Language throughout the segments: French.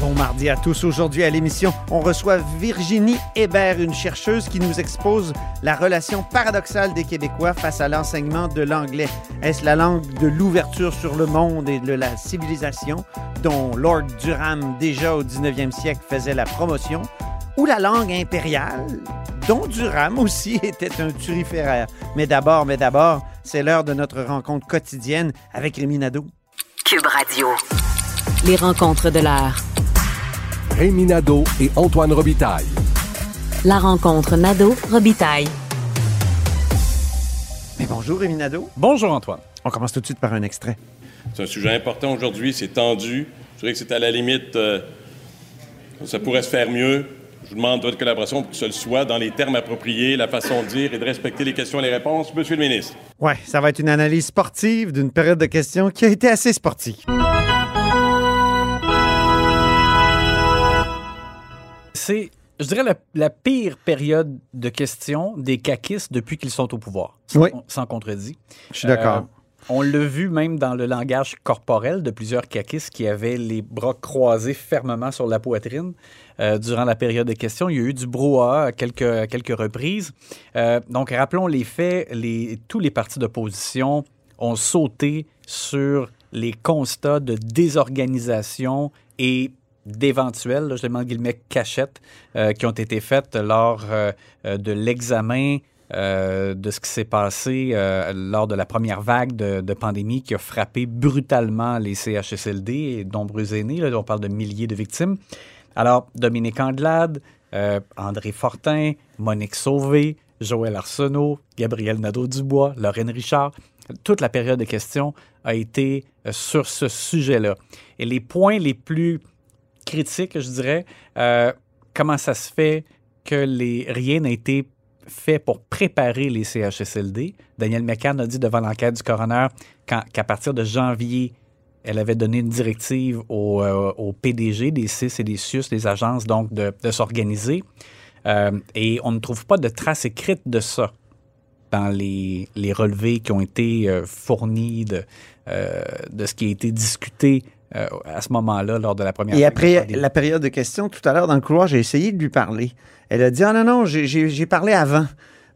Bon mardi à tous. Aujourd'hui à l'émission, on reçoit Virginie Hébert, une chercheuse qui nous expose la relation paradoxale des Québécois face à l'enseignement de l'anglais. Est-ce la langue de l'ouverture sur le monde et de la civilisation dont Lord Durham, déjà au 19e siècle, faisait la promotion, ou la langue impériale dont Durham aussi était un turiféraire? Mais d'abord, mais d'abord, c'est l'heure de notre rencontre quotidienne avec Rémi Nadeau. Cube Radio. Les rencontres de l'heure. Rémi Nadeau et Antoine Robitaille. La rencontre Nadeau-Robitaille. Mais bonjour Rémi Nadeau. Bonjour Antoine. On commence tout de suite par un extrait. C'est un sujet important aujourd'hui, c'est tendu. Je dirais que c'est à la limite, euh, ça pourrait se faire mieux. Je vous demande votre collaboration pour que ce le soit dans les termes appropriés, la façon de dire et de respecter les questions et les réponses. Monsieur le ministre. Ouais, ça va être une analyse sportive d'une période de questions qui a été assez sportive. C'est, je dirais, la, la pire période de questions des caquistes depuis qu'ils sont au pouvoir. Sans, Oui. sans contredit. Je suis d'accord. Euh, on l'a vu même dans le langage corporel de plusieurs caquistes qui avaient les bras croisés fermement sur la poitrine euh, durant la période de questions. Il y a eu du brouhaha à quelques, à quelques reprises. Euh, donc, rappelons les faits. Les, tous les partis d'opposition ont sauté sur les constats de désorganisation et d'éventuelles, je demande guillemets, cachettes euh, qui ont été faites lors euh, euh, de l'examen de ce qui s'est passé lors de la première vague de, pandémie qui a frappé brutalement les CHSLD et nombreux aînés. Là, on parle de milliers de victimes. Alors, Dominique Anglade, euh, André Fortin, Monique Sauvé, Joël Arsenault, Gabriel Nadeau-Dubois, Lorraine Richard, toute la période de questions a été sur ce sujet-là. Et les points les plus critiques, je dirais, euh, comment ça se fait que les, rien n'a été fait pour préparer les CHSLD. Daniel McCann a dit devant l'enquête du coroner qu'à partir de janvier, elle avait donné une directive au, euh, PDG des CIS et des CIUS, des agences, donc de, s'organiser. Euh, et on ne trouve pas de traces écrites de ça dans les, relevés qui ont été fournis de ce qui a été discuté euh, à ce moment-là lors de la première Et après la période de questions, tout à l'heure dans le couloir, j'ai essayé de lui parler. Elle a dit Ah non, non, j'ai- parlé avant.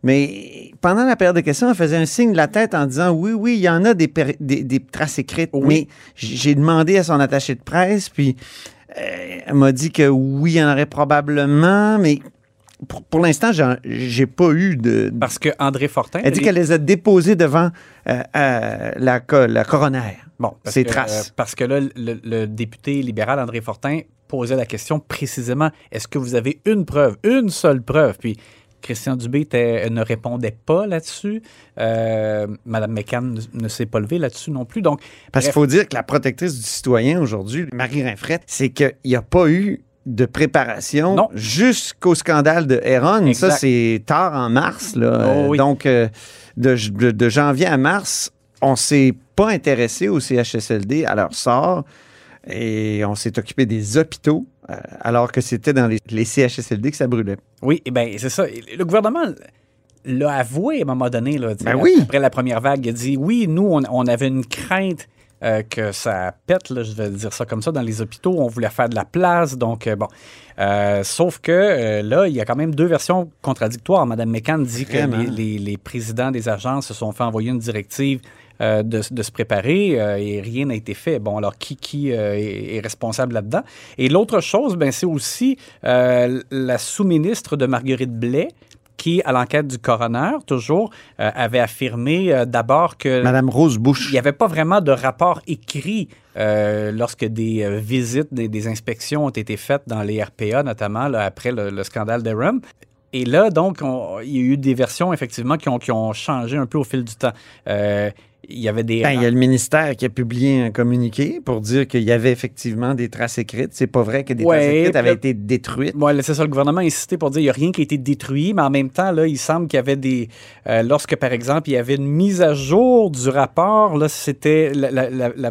Mais pendant la période de questions, elle faisait un signe de la tête en disant Oui, oui, il y en a des, péri- des, des traces écrites. Oui. Mais j'ai demandé à son attaché de presse, puis euh, elle m'a dit que oui, il y en aurait probablement, mais pour, pour l'instant, j'ai pas eu de. Parce que André Fortin. Elle dit qu'elle les a déposées devant euh, euh, la, la coroner. Bon, que, traces. euh, parce que là, le, le député libéral André Fortin posait la question précisément est-ce que vous avez une preuve, une seule preuve? Puis Christian Dubé était- ne répondait pas là-dessus. Euh, Madame McCann ne, ne s'est pas levée là-dessus non plus. Donc, Parce qu'il faut dire que la protectrice du citoyen aujourd'hui, Marie Rinfrette, c'est qu'il n'y a pas eu de préparation jusqu'au scandale de Héron. Exact. Ça, c'est tard en mars. Là. Oh oui. Donc, euh, de, de- de janvier à mars, on s'est pas intéressé au CHSLD, à leur sort, et on s'est occupé des hôpitaux, euh, alors que c'était dans les, les CHSLD que ça brûlait. oui, eh ben, c'est ça. Le gouvernement l'a avoué à un moment donné. Là, Ben oui. Après la première vague, il a dit oui, nous, on, on avait une crainte. Euh, que ça pète, là, je vais dire ça comme ça, dans les hôpitaux. On voulait faire de la place, donc euh, bon. Euh, sauf que euh, là, il y a quand même deux versions contradictoires. Madame McCann dit que les, les- les présidents des agences se sont fait envoyer une directive euh, de, de se préparer euh, et rien n'a été fait. Bon, alors qui, qui euh, est, est responsable là-dedans? Et l'autre chose, ben, c'est aussi la sous-ministre de Marguerite Blais qui, à l'enquête du coroner, toujours, euh, avait affirmé euh, d'abord que Madame Rose Bush. il n'y avait pas vraiment de rapport écrit euh, lorsque des euh, visites, des, des inspections ont été faites dans les RPA, notamment là, après le, le scandale d'Erum. Et là, donc, on- il y a eu des versions, effectivement, qui ont, qui ont changé un peu au fil du temps. Euh, il y avait des... Ben, il y a le ministère qui a publié un communiqué pour dire qu'il y avait effectivement des traces écrites. C'est pas vrai que des Ouais, traces écrites avaient été détruites. Là, c'est ça, le gouvernement a insisté pour dire qu'il n'y a rien qui a été détruit, mais en même temps, là, il semble qu'il y avait des. euh, lorsque, par exemple, il y avait une mise à jour du rapport, là, c'était la, la- la- la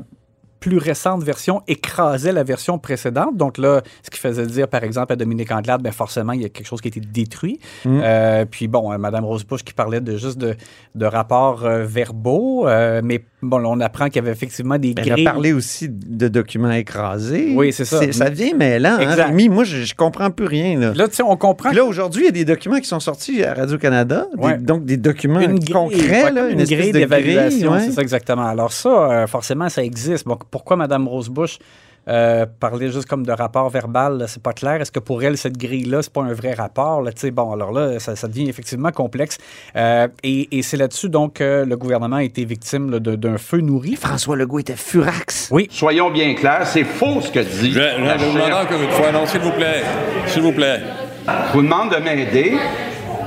plus récente version écrasait la version précédente. Donc là, ce qui faisait dire, par exemple, à Dominique Anglade, ben forcément, il y a quelque chose qui a été détruit. Mm. Euh, puis bon, euh, Mme Rosebush qui parlait de juste de, de rapports euh, verbaux, euh, mais bon, là, on apprend qu'il y avait effectivement des Elle a grilles. parlé aussi de documents écrasés. Oui, c'est ça. Ça devient mêlant. Hein. Rémi? moi, je, je comprends plus rien. Là. Là, tu sais, on comprend Puis là, aujourd'hui, il y a des documents qui sont sortis à Radio-Canada. Ouais. donc, des documents une grille, concrets. ouais, là, une, espèce grille d'évaluation, ouais. c'est ça exactement. Alors ça, forcément, ça existe. Bon, pourquoi Mme Rosebush euh, parlait juste comme de rapport verbal, c'est pas clair? Est-ce que pour elle, cette grille-là, c'est pas un vrai rapport? Là, Tu sais, bon, alors là, ça, ça devient effectivement complexe. Euh, et et c'est là-dessus, donc, que le gouvernement a été victime là, de- d'un feu nourri. François Legault était furax. Oui. Soyons bien clairs, c'est faux ce que dit. Je vais, je vous demander chef. encore une fois, non, s'il vous plaît, s'il vous plaît. Je vous demande de m'aider.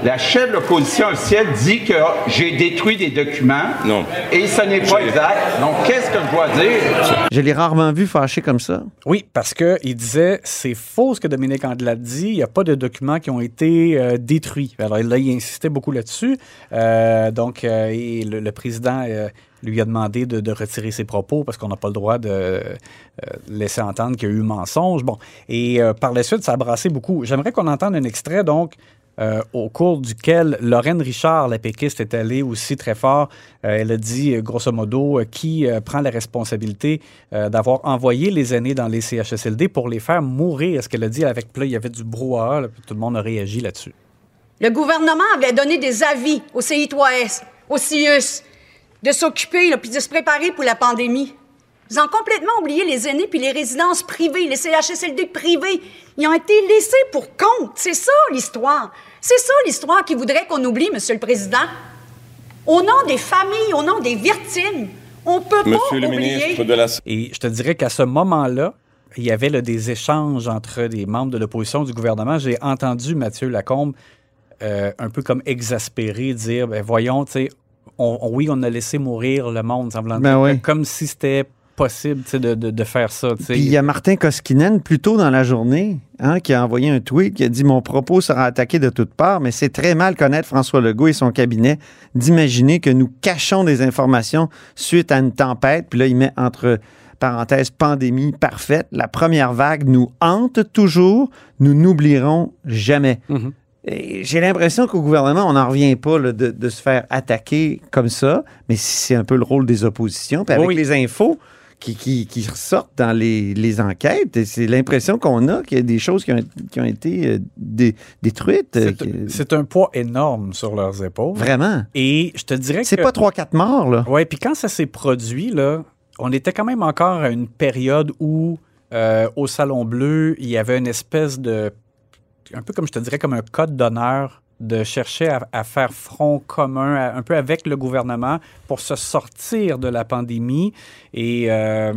La chef de l'opposition officielle dit que j'ai détruit des documents. Non. Et ce n'est pas exact. Donc, qu'est-ce que je dois dire? Je l'ai rarement vu fâché comme ça. Oui, parce qu'il disait c'est faux ce que Dominique Andelade dit, il n'y a pas de documents qui ont été euh, détruits. Alors là, il insistait beaucoup là-dessus. Euh, donc, euh, et le, le président euh, lui a demandé de, de retirer ses propos parce qu'on n'a pas le droit de euh, laisser entendre qu'il y a eu mensonge. Bon, et euh, par la suite, ça a brassé beaucoup. J'aimerais qu'on entende un extrait, donc, euh, au cours duquel Lorraine Richard, la péquiste, est allée aussi très fort. Euh, elle a dit, euh, grosso modo, qui prend la responsabilité d'avoir envoyé les aînés dans les CHSLD pour les faire mourir. Ce qu'elle a dit avec, là, il y avait du brouhaha, tout le monde a réagi là-dessus. Le gouvernement avait donné des avis au CI3S, au CIUS, de s'occuper puis de se préparer pour la pandémie. Ils ont complètement oublié les aînés puis les résidences privées, les CHSLD privés. Ils ont été laissés pour compte. C'est ça l'histoire. C'est ça l'histoire qui voudrait qu'on oublie, Monsieur le Président. Au nom des familles, au nom des victimes, on peut Monsieur pas le oublier. ministre de la Et je te dirais qu'à ce moment-là, il y avait là, des échanges entre des membres de l'opposition du gouvernement. J'ai entendu Mathieu Lacombe euh, un peu comme exaspéré dire ben, voyons, tu sais, on- on- oui, on a laissé mourir le monde, semblant Ben dire, oui. comme si c'était possible de, de- de faire ça. Puis il y a Martin Koskinen, plus tôt dans la journée, hein, qui a envoyé un tweet qui a dit Mon propos sera attaqué de toutes parts, mais c'est très mal connaître François Legault et son cabinet d'imaginer que nous cachons des informations suite à une tempête. Puis là, il met entre parenthèses pandémie parfaite. La première vague nous hante toujours. Nous n'oublierons jamais. Mhm. Et J'ai l'impression qu'au gouvernement, on n'en revient pas là, de, de se faire attaquer comme ça, mais c'est un peu le rôle des oppositions. Puis avec Oui. les infos qui, qui, qui ressortent dans les, les enquêtes, et c'est l'impression qu'on a qu'il y a des choses qui ont, qui ont été euh, dé- détruites. euh, C'est un poids énorme sur leurs épaules. Vraiment. Et je te dirais que... C'est pas 3-4 morts, là. Oui, puis quand ça s'est produit, là, on était quand même encore à une période où, euh, au Salon Bleu, il y avait une espèce de. Un peu comme je te dirais, comme un code d'honneur de chercher à, à faire front commun à- un peu avec le gouvernement pour se sortir de la pandémie. Et. euh,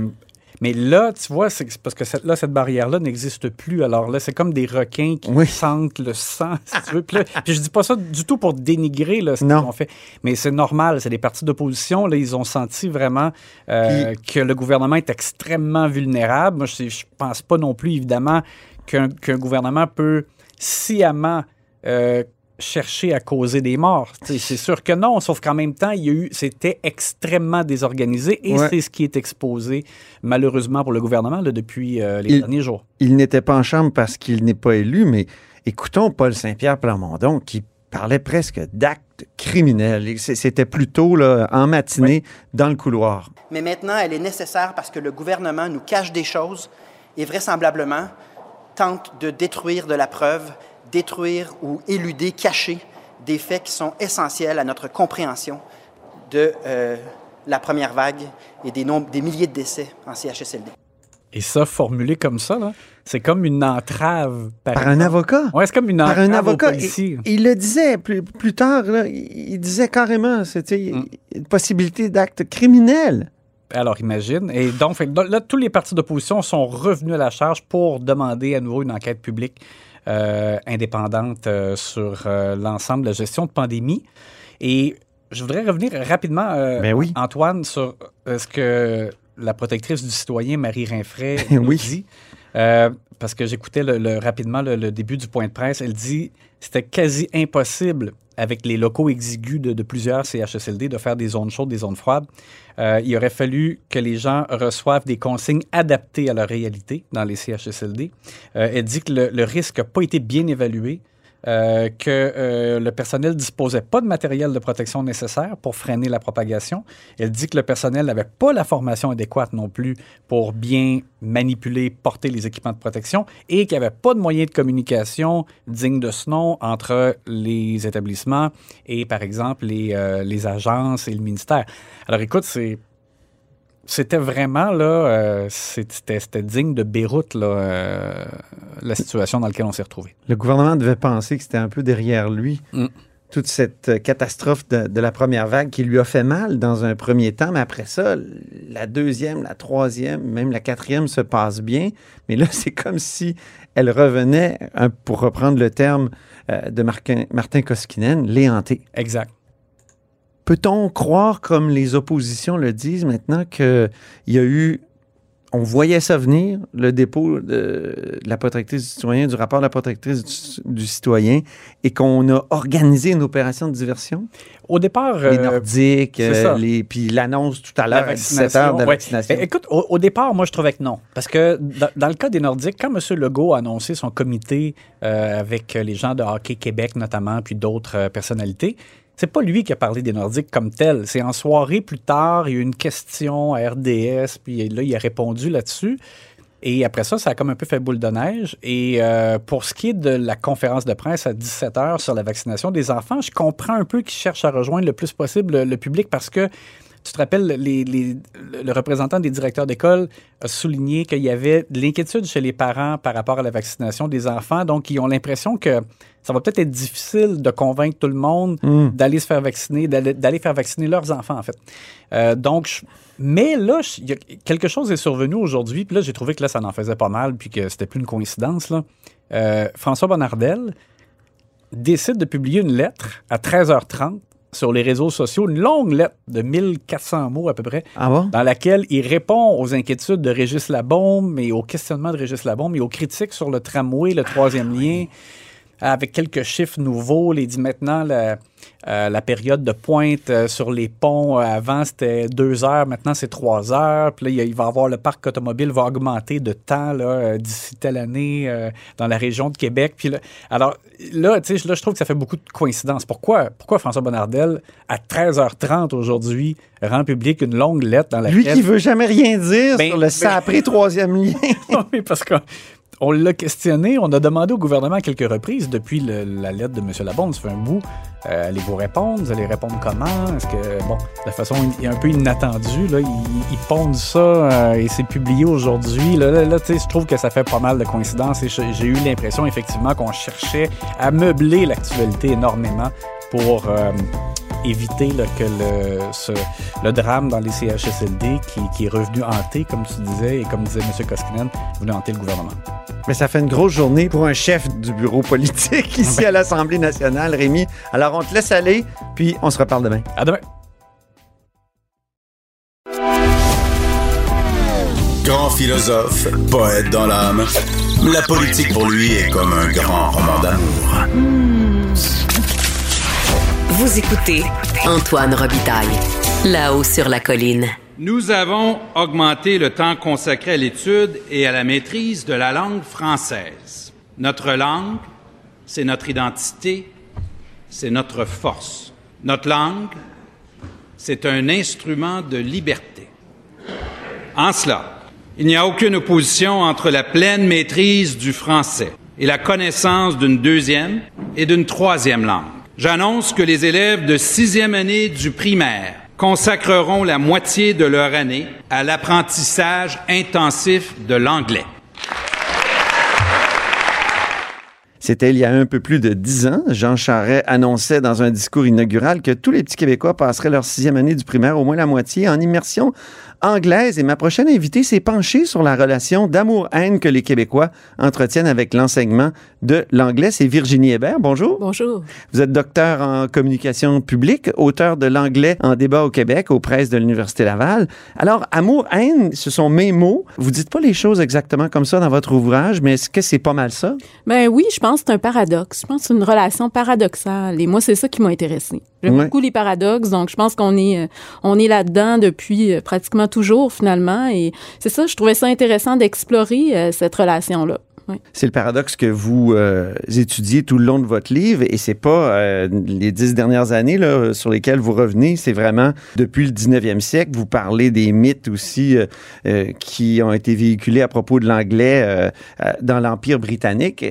mais là, tu vois, c'est parce que cette, là, cette barrière-là n'existe plus. Alors là, c'est comme des requins qui Oui. sentent le sang, si tu veux. Puis, là- puis je dis pas ça du tout pour dénigrer là, ce qu'ils ont fait, mais c'est normal. C'est des partis d'opposition. Là, ils ont senti vraiment euh, que le gouvernement est extrêmement vulnérable. Moi, je, je pense pas non plus, évidemment, qu'un qu'un gouvernement peut sciemment euh, chercher à causer des morts. C'est sûr que non, sauf qu'en même temps, il y a eu, c'était extrêmement désorganisé et Ouais. c'est ce qui est exposé, malheureusement pour le gouvernement, là, depuis euh, les Il- derniers jours. Il n'était pas en chambre parce qu'il n'est pas élu, mais écoutons Paul Saint-Pierre Plamondon qui parlait presque d'actes criminels. C'était plutôt là, en matinée dans le couloir. Mais maintenant, elle est nécessaire parce que le gouvernement nous cache des choses et vraisemblablement tente de détruire de la preuve, détruire ou éluder, cacher des faits qui sont essentiels à notre compréhension de euh, la première vague et des, nombres, des milliers de décès en CHSLD. Et ça, formulé comme ça, là, c'est comme une entrave. Par un avocat. Ouais, c'est comme une Par entrave un avocat. Et- Il, le disait plus, plus tard, là, il il disait carrément, c'était Mm. une possibilité d'acte criminel. Alors, imagine. Et donc, fait là, tous les partis d'opposition sont revenus à la charge pour demander à nouveau une enquête publique euh, indépendante euh, sur euh, l'ensemble de la gestion de pandémie. Et je voudrais revenir rapidement, euh, Ben oui. Antoine, sur euh, ce que la protectrice du citoyen, Marie Rinfray, nous Oui. dit. Euh, parce que j'écoutais rapidement le, début du point de presse. Elle dit c'était quasi impossible avec les locaux exigus de, plusieurs CHSLD de faire des zones chaudes, des zones froides. Euh, il aurait fallu que les gens reçoivent des consignes adaptées à leur réalité dans les CHSLD. Euh, elle dit que le risque n'a pas été bien évalué, euh, que euh, le personnel disposait pas de matériel de protection nécessaire pour freiner la propagation. Elle dit que le personnel n'avait pas la formation adéquate non plus pour bien manipuler, porter les équipements de protection et qu'il n'y avait pas de moyens de communication dignes de ce nom entre les établissements et, par exemple, les, euh, les agences et le ministère. Alors, écoute, c'est c'était vraiment là, euh, c'était digne de Beyrouth là, euh, la situation dans laquelle on s'est retrouvé. Le gouvernement devait penser que c'était un peu derrière lui. Mm. Toute cette euh, catastrophe de, de la première vague qui lui a fait mal dans un premier temps, mais après ça, la deuxième, la troisième, même la quatrième se passe bien. Mais là, c'est comme si elle revenait, hein, pour reprendre le terme euh, de Martin, Martin Koskinen, les hanter. Exact. Peut-on croire, comme les oppositions le disent maintenant, qu'il y a eu, on voyait ça venir, le dépôt de, la protectrice du citoyen, du rapport de la protectrice du, du citoyen, et qu'on a organisé une opération de diversion? Au départ, Les euh, Nordiques, euh, les, puis l'annonce tout à La l'heure 17 heures de la ouais. vaccination. Écoute, au, au départ, moi, je trouvais que non. Parce que dans, dans le cas des Nordiques, quand M. Legault a annoncé son comité euh, avec les gens de Hockey Québec notamment, puis d'autres euh, personnalités, c'est pas lui qui a parlé des Nordiques comme tel. C'est en soirée plus tard, il y a eu une question à RDS, puis là, il a répondu là-dessus. Et après ça, ça a comme un peu fait boule de neige. Et euh, pour ce qui est de la conférence de presse à 17 h sur la vaccination des enfants, je comprends un peu qu'ils cherchent à rejoindre le plus possible le, le public parce que tu te rappelles, les- les- le représentant des directeurs d'école a souligné qu'il y avait de l'inquiétude chez les parents par rapport à la vaccination des enfants. Donc, ils ont l'impression que ça va peut-être être difficile de convaincre tout le monde Mm. d'aller se faire vacciner, d'aller faire vacciner leurs enfants, en fait. Euh, donc, je- mais là, je- il y a- quelque chose est survenu aujourd'hui, puis là, j'ai trouvé que là, ça en faisait pas mal, puis que c'était plus une coïncidence. Là. Euh, François Bonnardel décide de publier une lettre à 13h30 sur les réseaux sociaux, une longue lettre de 1400 mots à peu près, Ah bon? dans laquelle il répond aux inquiétudes de Régis Labombe et aux questionnements de Régis Labombe et aux critiques sur le tramway, le troisième lien, avec quelques chiffres nouveaux. Il dit maintenant la, euh, la période de pointe euh, sur les ponts, euh, avant c'était deux heures, maintenant c'est trois heures. Puis là, il va avoir le parc automobile va augmenter de temps d'ici telle année dans la région de Québec. Puis là, alors là, tu sais, là, je trouve que ça fait beaucoup de coïncidences. Pourquoi, pourquoi François Bonnardel, à 13h30 aujourd'hui, rend public une longue lettre dans laquelle... Lui qui veut jamais rien dire Ben, sur le ben- sapré troisième lien. oui, parce qu'on on l'a questionné, on a demandé au gouvernement à quelques reprises depuis la lettre de M. Labonde, ça fait un bout. Euh, allez-vous répondre? Vous allez répondre comment? Est-ce que, bon, de façon un peu inattendue, là, ils, ils pondent ça euh, et c'est publié aujourd'hui. Là, là, là, tu sais, je trouve que ça fait pas mal de coïncidences et j'ai j'ai eu l'impression effectivement qu'on cherchait à meubler l'actualité énormément pour euh, éviter là, que le, ce- le drame dans les CHSLD qui, qui est revenu hanter, comme tu disais, et comme disait M. Koskinen, venu hanter le gouvernement. Mais ça fait une grosse journée pour un chef du bureau politique ici à l'Assemblée nationale, Rémi. Alors, on te laisse aller, puis on se reparle demain. À demain. Grand philosophe, poète dans l'âme, la politique pour lui est comme un grand roman d'amour. Vous écoutez Antoine Robitaille, là-haut sur la colline. Nous avons augmenté le temps consacré à l'étude et à la maîtrise de la langue française. Notre langue, c'est notre identité, c'est notre force. Notre langue, c'est un instrument de liberté. En cela, il n'y a aucune opposition entre la pleine maîtrise du français et la connaissance d'une deuxième et d'une troisième langue. J'annonce que les élèves de sixième année du primaire consacreront la moitié de leur année à l'apprentissage intensif de l'anglais. C'était il y a un peu plus de dix ans. Jean Charest annonçait dans un discours inaugural que tous les petits Québécois passeraient leur sixième année du primaire, au moins la moitié, en immersion anglaise. Et ma prochaine invitée s'est penchée sur la relation d'amour-haine que les Québécois entretiennent avec l'enseignement de l'anglais. C'est Virginie Hébert. Bonjour. Bonjour. Vous êtes docteur en communication publique, auteur de l'anglais en débat au Québec aux presses de l'Université Laval. Alors, amour-haine, ce sont mes mots. Vous dites pas les choses exactement comme ça dans votre ouvrage, mais est-ce que c'est pas mal ça? Ben oui, je pense que c'est un paradoxe. Je pense que c'est une relation paradoxale. Et moi, c'est ça qui m'a intéressé. J'aime Ouais. beaucoup les paradoxes, donc je pense qu'on est, euh, on est là-dedans depuis euh, pratiquement toujours finalement. Et c'est ça, je trouvais ça intéressant d'explorer euh, cette relation-là. Oui. C'est le paradoxe que vous euh, étudiez tout le long de votre livre et c'est pas euh, les dix dernières années là, sur lesquelles vous revenez, c'est vraiment depuis le 19e siècle. Vous parlez des mythes aussi euh, qui ont été véhiculés à propos de l'anglais dans l'Empire britannique.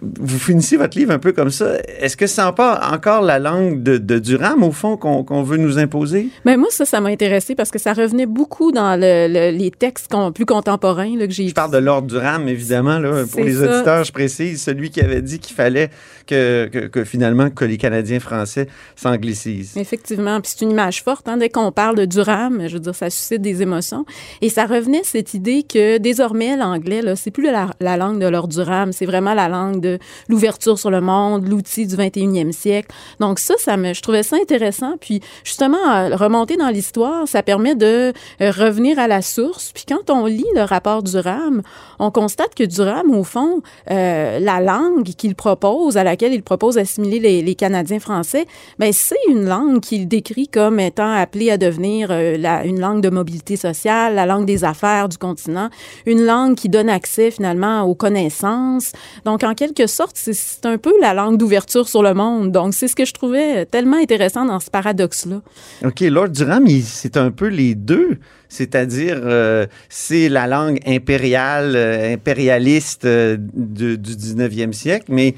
Vous finissez votre livre un peu comme ça. Est-ce que c'est pas encore la langue de, de Durham, au fond, qu'on veut nous imposer? Mais moi, ça, ça m'a intéressé parce que ça revenait beaucoup dans le- le- les textes con- plus contemporains là, que j'ai Je parle de Lord Durham, évidemment, là, pour les ça. auditeurs, je précise, celui qui avait dit qu'il fallait que, que, que finalement que les Canadiens français s'anglicisent. Effectivement, puis c'est une image forte. Hein, dès qu'on parle de Durham, je veux dire, ça suscite des émotions. Et ça revenait cette idée que désormais l'anglais, là, c'est plus la, la langue de Lord Durham, c'est vraiment la langue de l'ouverture sur le monde, l'outil du 21e siècle. Donc ça, ça me, je trouvais ça intéressant. Puis justement, euh, remonter dans l'histoire, ça permet de euh, revenir à la source. Puis quand on lit le rapport Durham, on constate que Durham, au fond, euh, la langue qu'il propose, à laquelle il propose d'assimiler les, Canadiens français, ben c'est une langue qu'il décrit comme étant appelée à devenir euh, une langue de mobilité sociale, la langue des affaires du continent, une langue qui donne accès finalement aux connaissances. Donc, en quelque sorte, c'est- un peu la langue d'ouverture sur le monde. Donc, c'est ce que je trouvais tellement intéressant dans ce paradoxe-là. OK, Lord Durham, c'est un peu les deux. C'est-à-dire, euh, c'est la langue impériale, euh, impérialiste euh, de- du 19e siècle, mais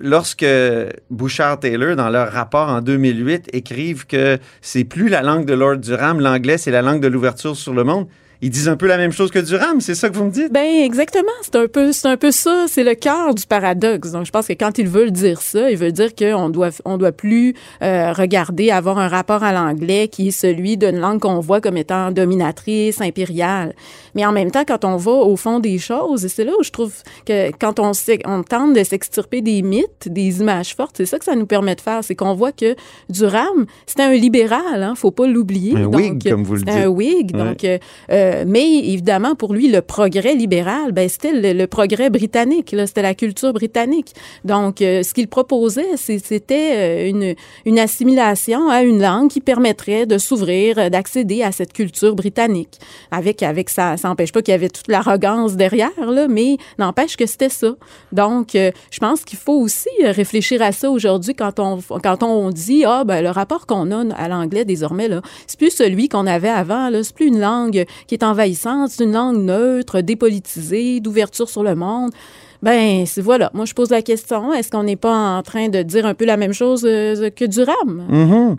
lorsque Bouchard-Taylor, dans leur rapport en 2008, écrivent que c'est plus la langue de Lord Durham, l'anglais, c'est la langue de l'ouverture sur le monde, ils disent un peu la même chose que Durham, c'est ça que vous me dites? Ben exactement, c'est un peu c'est un peu ça, c'est le cœur du paradoxe. Donc je pense que quand ils veulent dire ça, ils veulent dire qu'on doit on doit plus euh, regarder avoir un rapport à l'anglais qui est celui d'une langue qu'on voit comme étant dominatrice, impériale. Mais en même temps quand on va au fond des choses, et c'est là où je trouve que quand on on tente de s'extirper des mythes, des images fortes, c'est ça que ça nous permet de faire, c'est qu'on voit que Durham, c'était un libéral, hein, faut pas l'oublier. Un Donc, Whig, comme vous le dites. Un Whig, Ouais. donc euh, euh, mais évidemment, pour lui, le progrès libéral, ben, c'était le, progrès britannique, c'était la culture britannique. Donc, euh, ce qu'il proposait, c'était euh, une, assimilation à une langue qui permettrait de s'ouvrir, d'accéder à cette culture britannique. Avec, avec ça, ça n'empêche pas qu'il y avait toute l'arrogance derrière, là, mais n'empêche que c'était ça. Donc, je pense qu'il faut aussi réfléchir à ça aujourd'hui quand on, quand on dit, ah, ben, le rapport qu'on a à l'anglais désormais, là, c'est plus celui qu'on avait avant, là, c'est plus une langue qui est envahissante, c'est une langue neutre, dépolitisée, d'ouverture sur le monde. Ben, voilà. Moi, je pose la question est-ce qu'on n'est pas en train de dire un peu la même chose euh, que Durham? Mhm.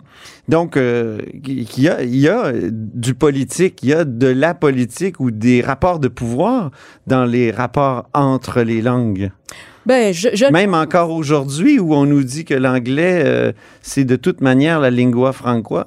Donc, euh, il y, a, il y a du politique, il y a de la politique ou des rapports de pouvoir dans les rapports entre les langues. Ben, je, je- Même encore aujourd'hui, où on nous dit que l'anglais, euh, c'est de toute manière la lingua franca.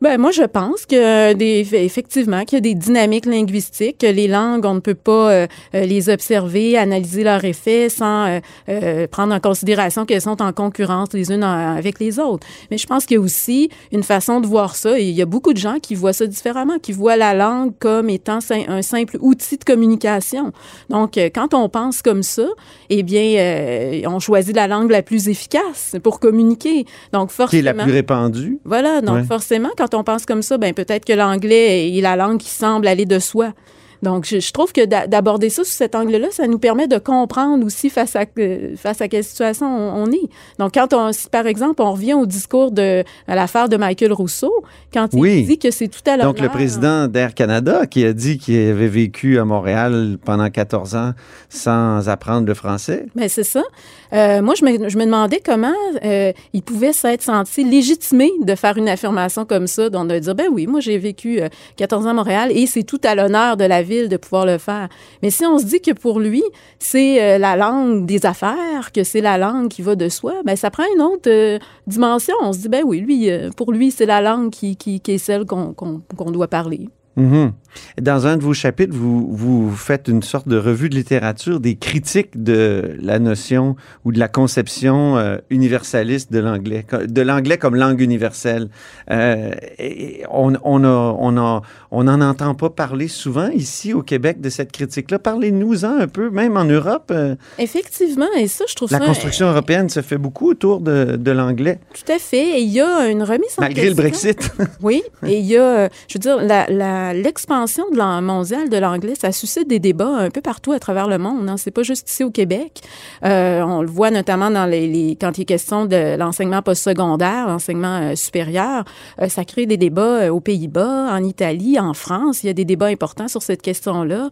Ben moi je pense que des effectivement qu'il y a des dynamiques linguistiques, que les langues on ne peut pas euh, euh, les observer, analyser leurs effets sans euh, euh, prendre en considération qu'elles sont en concurrence les unes en- avec les autres. Mais je pense qu'il y a aussi une façon de voir ça et il y a beaucoup de gens qui voient ça différemment, qui voient la langue comme étant un simple outil de communication. Donc euh, quand on pense comme ça, eh bien euh, on choisit la langue la plus efficace pour communiquer. Donc forcément Qui est la plus répandue. voilà, donc Ouais. forcément, quand on pense comme ça, ben peut-être que l'anglais est la langue qui semble aller de soi. Donc, je, je trouve que d'a- d'aborder ça sous cet angle-là, ça nous permet de comprendre aussi face à, euh, face à quelle situation on, on est. Donc, quand on, si par exemple, on revient au discours de à l'affaire de Michael Rousseau, quand il Oui. dit que c'est tout à l'heure. Donc, le président d'Air Canada qui a dit qu'il avait vécu à Montréal pendant 14 ans sans apprendre le français. Ben, c'est ça. Euh, moi, je me, je me demandais comment euh, il pouvait s'être senti légitimé de faire une affirmation comme ça, donc de dire, ben oui, moi, j'ai vécu euh, 14 ans à Montréal et c'est tout à l'honneur de la ville de pouvoir le faire. Mais si on se dit que pour lui, c'est euh, la langue des affaires, que c'est la langue qui va de soi, ben ça prend une autre euh, dimension. On se dit, ben oui, lui, euh, pour lui, c'est la langue qui, qui, qui est celle qu'on qu'on doit parler. Mhm. Dans un de vos chapitres, vous, vous faites une sorte de revue de littérature, des critiques de la notion ou de la conception euh, universaliste de l'anglais, de l'anglais comme langue universelle. Euh, et on on a, on a, on n'en entend pas parler souvent ici au Québec de cette critique-là. Parlez-nous-en un peu, même en Europe. euh, Effectivement, et ça, je trouve la ça... construction européenne se fait beaucoup autour de, de l'anglais, Tout à fait. Et il y a une remise en malgré le question. Brexit. Oui, et il y a, je veux dire, la- la- l'expansion de l'anglais, ça suscite des débats un peu partout à travers le monde. Hein. C'est pas juste ici au Québec. Euh, on le voit notamment dans les, quand il est question de l'enseignement postsecondaire, l'enseignement euh, supérieur. Euh, ça crée des débats aux Pays-Bas, en Italie, en France. Il y a des débats importants sur cette question-là.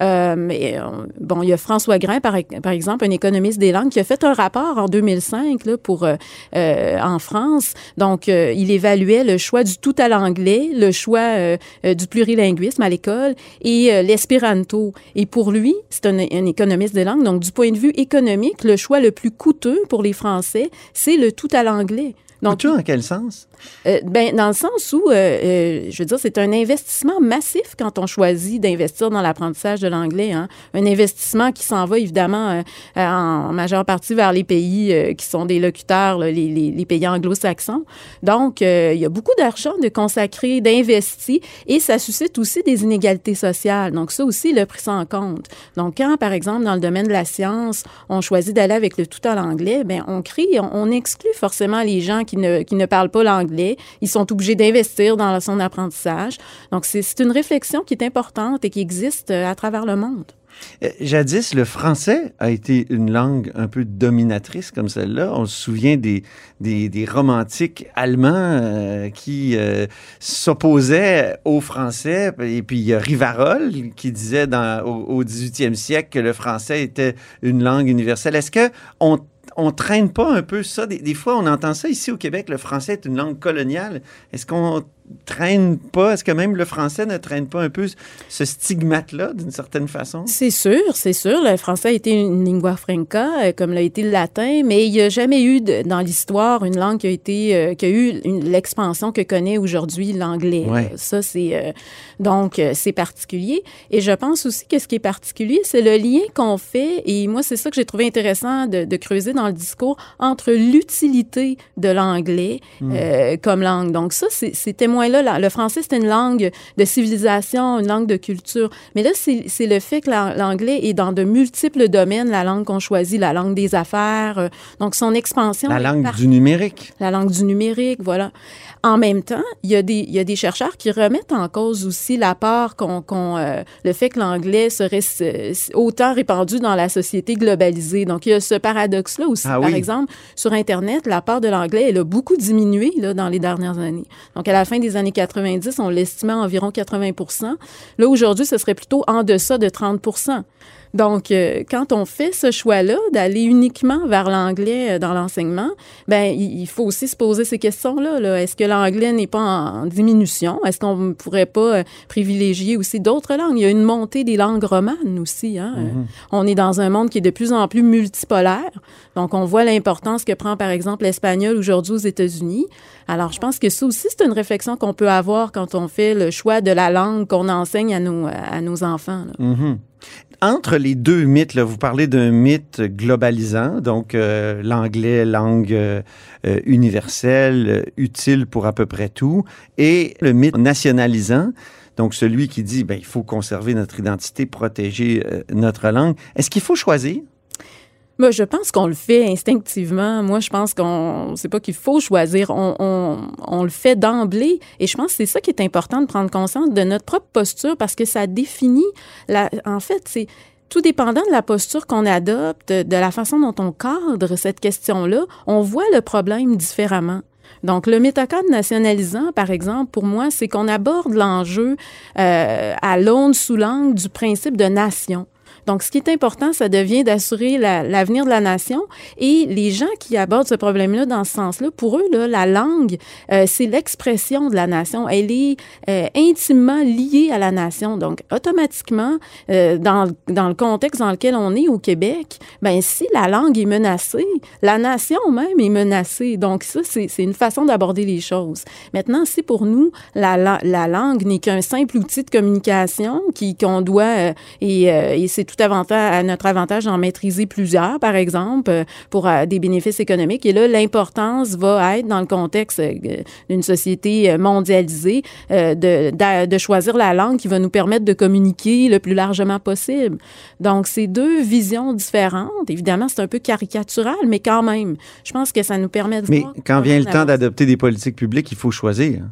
Mais, bon, il y a François Grain, par, par exemple, un économiste des langues, qui a fait un rapport en 2005 là, pour, en France. Donc, il évaluait le choix du tout à l'anglais, le choix du plurilinguisme à l'école et euh, l'espéranto. Et pour lui, c'est un, économiste des langues, donc du point de vue économique, le choix le plus coûteux pour les Français, c'est le tout à l'anglais. Donc, Coûteux en quel sens? Euh, ben, dans le sens où, euh, euh, je veux dire, c'est un investissement massif quand on choisit d'investir dans l'apprentissage de l'anglais. Hein. Un investissement qui s'en va évidemment en majeure partie vers les pays qui sont des locuteurs, les, pays anglo-saxons. Donc, il y a beaucoup d'argent de consacré, d'investi, et ça suscite aussi des inégalités sociales. Donc, ça aussi, il a pris ça en compte. Donc, quand, par exemple, dans le domaine de la science, on choisit d'aller avec le tout à l'anglais, ben on crée, on, on exclut forcément les gens qui ne, qui ne parlent pas l'anglais. Ils sont obligés d'investir dans son apprentissage. Donc, c'est une réflexion qui est importante et qui existe euh, à travers le monde. Euh, Jadis, le français a été une langue un peu dominatrice comme celle-là. On se souvient des, romantiques allemands euh, qui s'opposaient au français. Et puis, il y a Rivarol qui disait au, au 18e siècle que le français était une langue universelle. Est-ce que on on traîne pas un peu ça? Des, des fois, on entend ça ici au Québec, le français est une langue coloniale. Est-ce qu'on traîne pas, est-ce que même le français ne traîne pas un peu ce stigmate-là d'une certaine façon? C'est sûr, c'est sûr. Le français a été une lingua franca, euh, comme l'a été le latin, mais il n'y a jamais eu de- dans l'histoire une langue qui a été, euh, qui a eu l'expansion que connaît aujourd'hui l'anglais. Ouais. Ça, c'est euh, donc c'est particulier. Et je pense aussi que ce qui est particulier, c'est le lien qu'on fait. Et moi, c'est ça que j'ai trouvé intéressant de, de creuser dans le discours entre l'utilité de l'anglais Mm. euh, comme langue. Donc ça, c'est ces la- le français, c'est une langue de civilisation, une langue de culture. Mais là, c'est le fait que la- l'anglais est dans de multiples domaines, la langue qu'on choisit, la langue des affaires, euh, donc son expansion. La langue du numérique. la langue du numérique, voilà. En même temps, il y a des, il y a des chercheurs qui remettent en cause aussi l'apport qu'on, qu'on, euh, le fait que l'anglais serait autant répandu dans la société globalisée. Donc, il y a ce paradoxe-là aussi. Ah Par exemple, sur Internet, la part de l'anglais, elle a beaucoup diminué là, dans les dernières années. Donc, à la fin des années 90, on l'estimait à environ 80% Là, aujourd'hui, ce serait plutôt en deçà de 30 donc, euh, quand on fait ce choix-là d'aller uniquement vers l'anglais euh, dans l'enseignement, ben il il faut aussi se poser ces questions-là. -là, Est-ce que l'anglais n'est pas en, en diminution? Est-ce qu'on ne pourrait pas euh, privilégier aussi d'autres langues? Il y a une montée des langues romanes aussi. Hein? Euh, On est dans un monde qui est de plus en plus multipolaire. Donc, on voit l'importance que prend, par exemple, l'espagnol aujourd'hui aux États-Unis. Alors, je pense que ça aussi, c'est une réflexion qu'on peut avoir quand on fait le choix de la langue qu'on enseigne à nos, à nos enfants. là. Mhm. Entre les deux mythes, là, vous parlez d'un mythe globalisant, donc euh, l'anglais, langue euh, euh, universelle, euh, utile pour à peu près tout, et le mythe nationalisant, donc celui qui dit ben, il faut conserver notre identité, protéger euh, notre langue. Est-ce qu'il faut choisir? Moi, je pense qu'on le fait instinctivement. Moi, je pense qu'on, c'est pas qu'il faut choisir, on, on, on le fait d'emblée. Et je pense que c'est ça qui est important de prendre conscience de notre propre posture parce que ça définit la, en fait, c'est, tout dépendant de la posture qu'on adopte, de la façon dont on cadre cette question-là, on voit le problème différemment. Donc, le métacode nationalisant, par exemple, pour moi, c'est qu'on aborde l'enjeu euh, à l'aune sous l'angle du principe de nation. Donc, ce qui est important, ça devient d'assurer la- l'avenir de la nation. Et les gens qui abordent ce problème-là dans ce sens-là, pour eux, la langue, euh, c'est l'expression de la nation. Elle est euh, intimement liée à la nation. Donc, automatiquement, euh, dans, le contexte dans lequel on est au Québec, ben si la langue est menacée, la nation même est menacée. Donc, ça, c'est une façon d'aborder les choses. Maintenant, si pour nous, la, la, la langue n'est qu'un simple outil de communication qui qu'on doit, et, et c'est tout avantage, à notre avantage d'en maîtriser plusieurs, par exemple, euh, pour euh, des bénéfices économiques. Et là, l'importance va être, dans le contexte euh, d'une société mondialisée, de, de, de choisir la langue qui va nous permettre de communiquer le plus largement possible. Donc, c'est deux visions différentes. Évidemment, c'est un peu caricatural, mais quand même, je pense que ça nous permet de Mais voir quand vient le temps d'adopter des politiques publiques, il faut choisir.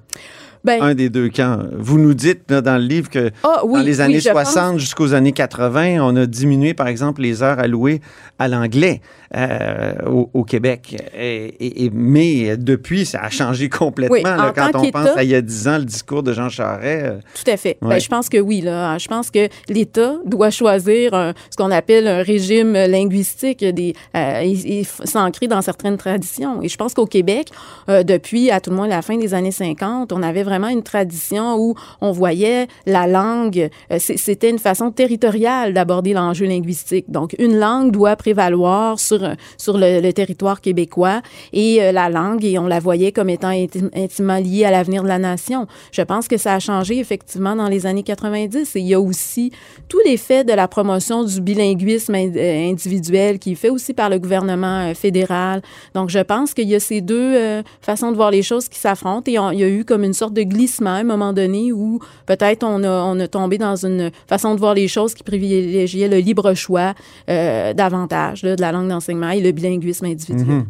Ben, un des deux camps. Vous nous dites là, dans le livre que Ah, oui, dans les années je 60 jusqu'aux années 80, on a diminué, par exemple, les heures allouées à l'anglais euh, au, au Québec. Et, et- et- mais depuis, ça a changé complètement. Oui, là, en quand on pense à il y a 10 ans, le discours de Jean Charest. euh, Tout à fait. Ben, je pense que oui. Là. Je pense que l'État doit choisir un- ce qu'on appelle un régime linguistique des, euh, et, s'ancrer dans certaines traditions. Et je pense qu'au Québec, euh, depuis à tout le moins la fin des années 50, on avait vraiment une tradition où on voyait la langue, euh, c'était une façon territoriale d'aborder l'enjeu linguistique. Donc, une langue doit prévaloir sur, sur le, territoire québécois et euh, la langue, et on la voyait comme étant intim- intimement liée à l'avenir de la nation. Je pense que ça a changé effectivement dans les années 90 et il y a aussi tout l'effet de la promotion du bilinguisme in- euh, individuel qui est fait aussi par le gouvernement euh, fédéral. Donc, je pense qu'il y a ces deux euh, façons de voir les choses qui s'affrontent et il y a eu comme une sorte de glissement à un moment donné où peut-être on a, on a tombé dans une façon de voir les choses qui privilégiait le libre choix euh, davantage là, de la langue d'enseignement et le bilinguisme individuel. Mhm.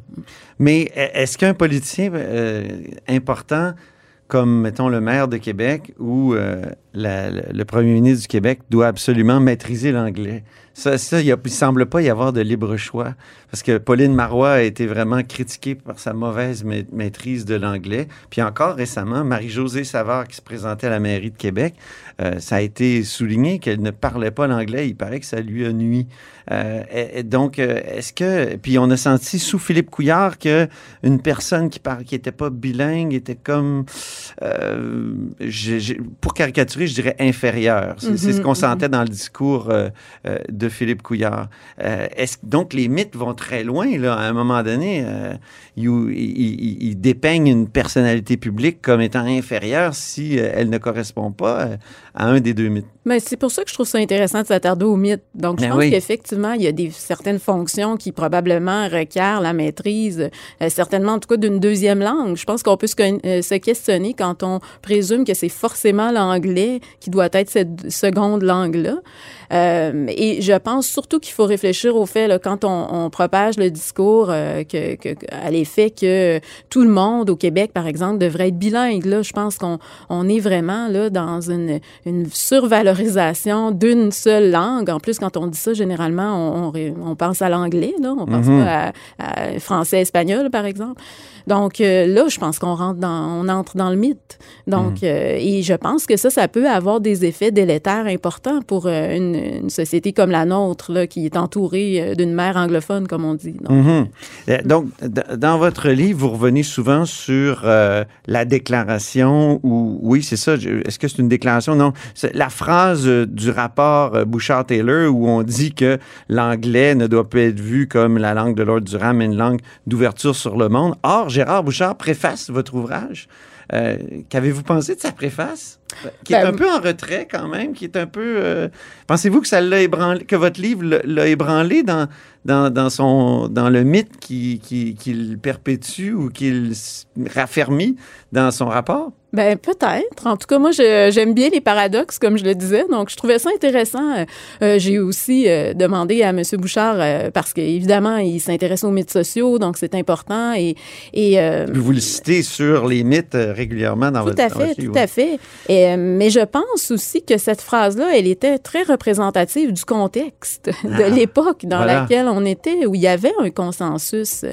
Mais e- est-ce qu'un politicien euh, important comme, mettons, le maire de Québec ou euh, le, premier ministre du Québec doit absolument maîtriser l'anglais? Ça, il ne semble pas y avoir de libre choix. Parce que Pauline Marois a été vraiment critiquée par sa mauvaise ma- maîtrise de l'anglais. Puis encore récemment, Marie-Josée Savard, qui se présentait à la mairie de Québec, euh, ça a été souligné qu'elle ne parlait pas l'anglais. Il paraît que ça lui a nuit. Euh, et- donc, euh, est-ce que... Puis on a senti sous Philippe Couillard que une personne qui parle, qui était pas bilingue était comme... pour caricaturer, je dirais inférieure. C'est ce qu'on Mhm, sentait dans le discours euh, euh, de Philippe Couillard. Euh, est-ce, donc, les mythes vont très loin, là? À un moment donné, ils, ils- ils- ils dépeignent une personnalité publique comme étant inférieure si elle ne correspond pas à un des deux mythes. Mais c'est pour ça que je trouve ça intéressant de s'attarder aux mythes. Donc, je Ben pense oui. qu'effectivement, il y a des, certaines fonctions qui probablement requièrent la maîtrise, euh, certainement en tout cas d'une deuxième langue. Je pense qu'on peut se, euh, se questionner quand on présume que c'est forcément l'anglais qui doit être cette seconde langue-là. Euh, et je pense surtout qu'il faut réfléchir au fait, là, quand on, on propage le discours euh, que- que- à l'effet que tout le monde au Québec, par exemple, devrait être bilingue. Là, je pense qu'on on est vraiment là dans une, une survalorisation d'une seule langue. En plus, quand on dit ça, généralement, on, on ré- on pense à l'anglais, là, on pense Mhm. pas à, à français, espagnol, par exemple. Donc euh, là, je pense qu'on rentre dans, on entre dans le mythe. Donc, euh, et je pense que ça, ça peut avoir des effets délétères importants pour euh, une, une société comme la nôtre, là, qui est entourée d'une mer anglophone, comme on dit. Donc, Mhm. Donc, dans votre livre, vous revenez souvent sur la déclaration ou oui, c'est ça. Est-ce que c'est une déclaration? Non, la phrase euh, du rapport euh, Bouchard-Taylor où on dit que l'anglais ne doit pas être vu comme la langue de Lord Durham, mais une langue d'ouverture sur le monde. Or, Gérard Bouchard préface votre ouvrage. Euh, Qu'avez-vous pensé de sa préface? Qui est Ben, un peu en retrait quand même, qui est un peu... euh, Pensez-vous que ça l'a ébranlé, que votre livre l'a- ébranlé dans, dans, dans, son, dans le mythe qui- qui- qu'il perpétue ou qu'il raffermit dans son rapport? Ben peut-être. En tout cas, moi, j'aime bien les paradoxes, comme je le disais. Donc, je trouvais ça intéressant. Euh, euh, J'ai aussi euh, demandé à M. Bouchard, euh, parce qu'évidemment, il s'intéresse aux mythes sociaux, donc c'est important. Et, et euh, vous le citez sur les mythes régulièrement dans tout votre à dans votre fait, tout à fait. Et, mais je pense aussi que cette phrase-là, elle était très représentative du contexte de Ah, l'époque dans voilà. laquelle on était, où il y avait un consensus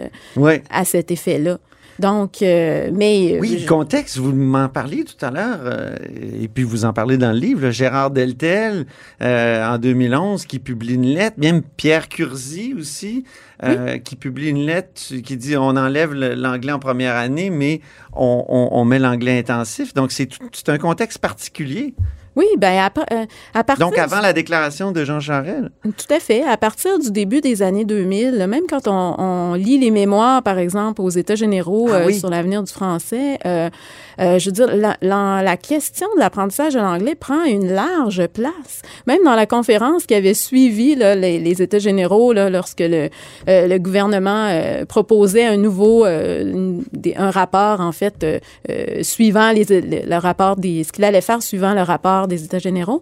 à cet effet-là. Donc, euh, mais... Oui, je- le contexte, vous m'en parliez tout à l'heure, euh, et puis vous en parlez dans le livre, là, Gérard Deltel, euh, en 2011, qui publie une lettre, même Pierre Curzi aussi, euh, qui publie une lettre qui dit on enlève l'anglais en première année, mais on, on- on met l'anglais intensif. Donc, c'est tout- c'est un contexte particulier. Oui, ben à, par- euh, à partir... Donc, avant la déclaration de Jean Charest. Tout à fait. À partir du début des années 2000, là, même quand on, on lit les mémoires, par exemple, aux États généraux Ah euh, sur l'avenir du français, euh, je veux dire, la, la- la question de l'apprentissage de l'anglais prend une large place. Même dans la conférence qui avait suivi là, les, les États généraux, là, lorsque le, le gouvernement proposait un nouveau, une- des- un rapport, en fait, suivant les, le, le rapport des, ce qu'il allait faire suivant le rapport des États généraux.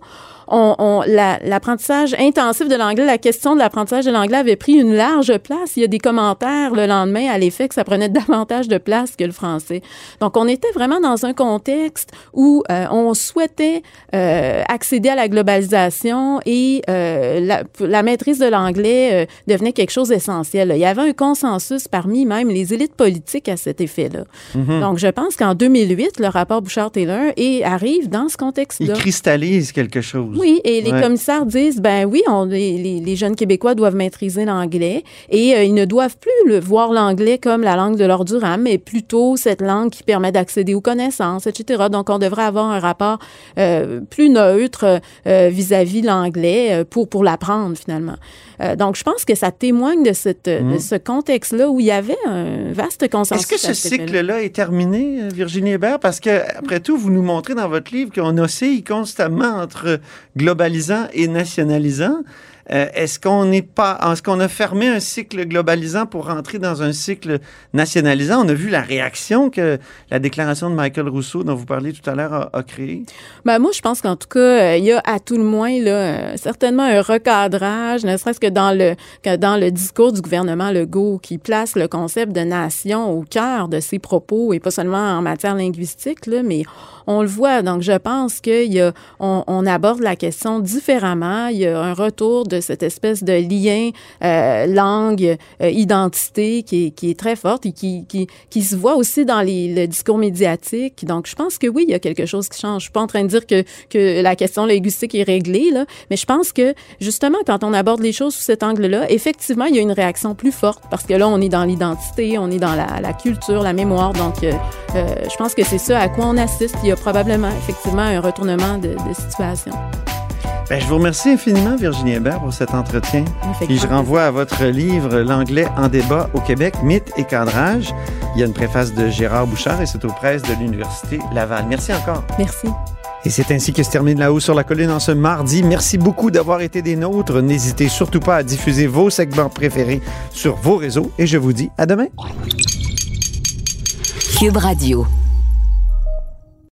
On, on- la- l'apprentissage intensif de l'anglais, la question de l'apprentissage de l'anglais avait pris une large place. Il y a des commentaires le lendemain à l'effet que ça prenait davantage de place que le français. Donc, on était vraiment dans un contexte où euh, on souhaitait euh, accéder à la globalisation et euh, la, la maîtrise de l'anglais euh, devenait quelque chose d'essentiel. Il y avait un consensus parmi même les élites politiques à cet effet-là. Mhm. Donc, je pense qu'en 2008, le rapport Bouchard-Taylor arrive dans ce Il contexte-là. cristallise quelque chose. Oui, et les Ouais. commissaires disent, ben oui, on, les, les- jeunes Québécois doivent maîtriser l'anglais et euh, ils ne doivent plus le, voir l'anglais comme la langue de leur mais plutôt cette langue qui permet d'accéder aux connaissances, etc. Donc, on devrait avoir un rapport euh, plus neutre euh, vis-à-vis l'anglais pour, pour l'apprendre, finalement. Donc, je pense que ça témoigne de, cette, de Mhm. ce contexte-là où il y avait un vaste consensus. Est-ce que ce cycle-là est terminé, Virginie Hébert? Parce que, après tout, vous nous montrez dans votre livre qu'on oscille constamment entre globalisant et nationalisant. Euh, est-ce qu'on n'est pas, est-ce qu'on a fermé un cycle globalisant pour rentrer dans un cycle nationalisant? On a vu la réaction que la déclaration de Michael Rousseau, dont vous parliez tout à l'heure, a, créée. Ben moi, je pense qu'en tout cas, euh, il y a à tout le moins là, euh, certainement un recadrage, ne serait-ce que dans le dans le discours du gouvernement Legault, qui place le concept de nation au cœur de ses propos et pas seulement en matière linguistique, là, mais on le voit. Donc, je pense a, on, aborde la question différemment. Il y a un retour de cette espèce de lien euh, langue, euh, identité qui est, qui est très forte et qui, qui, se voit aussi dans les, le discours médiatique. Donc, je pense que oui, il y a quelque chose qui change. Je suis pas en train de dire que, que la question linguistique est réglée, là, mais je pense que justement, quand on aborde les choses sous cet angle-là, effectivement, il y a une réaction plus forte parce que là, on est dans l'identité, on est dans la, culture, la mémoire. Donc, euh, je pense que c'est ça à quoi on assiste. Probablement, effectivement, un retournement de, de situation. Ben, je vous remercie infiniment, Virginie Hébert, pour cet entretien. Puis je renvoie à votre livre L'anglais en débat au Québec, mythe et cadrage. Il y a une préface de Gérard Bouchard et c'est aux presses de l'Université Laval. Merci encore. Merci. Et c'est ainsi que se termine là-haut sur la colline en ce mardi. Merci beaucoup d'avoir été des nôtres. N'hésitez surtout pas à diffuser vos segments préférés sur vos réseaux et je vous dis à demain. Cube Radio.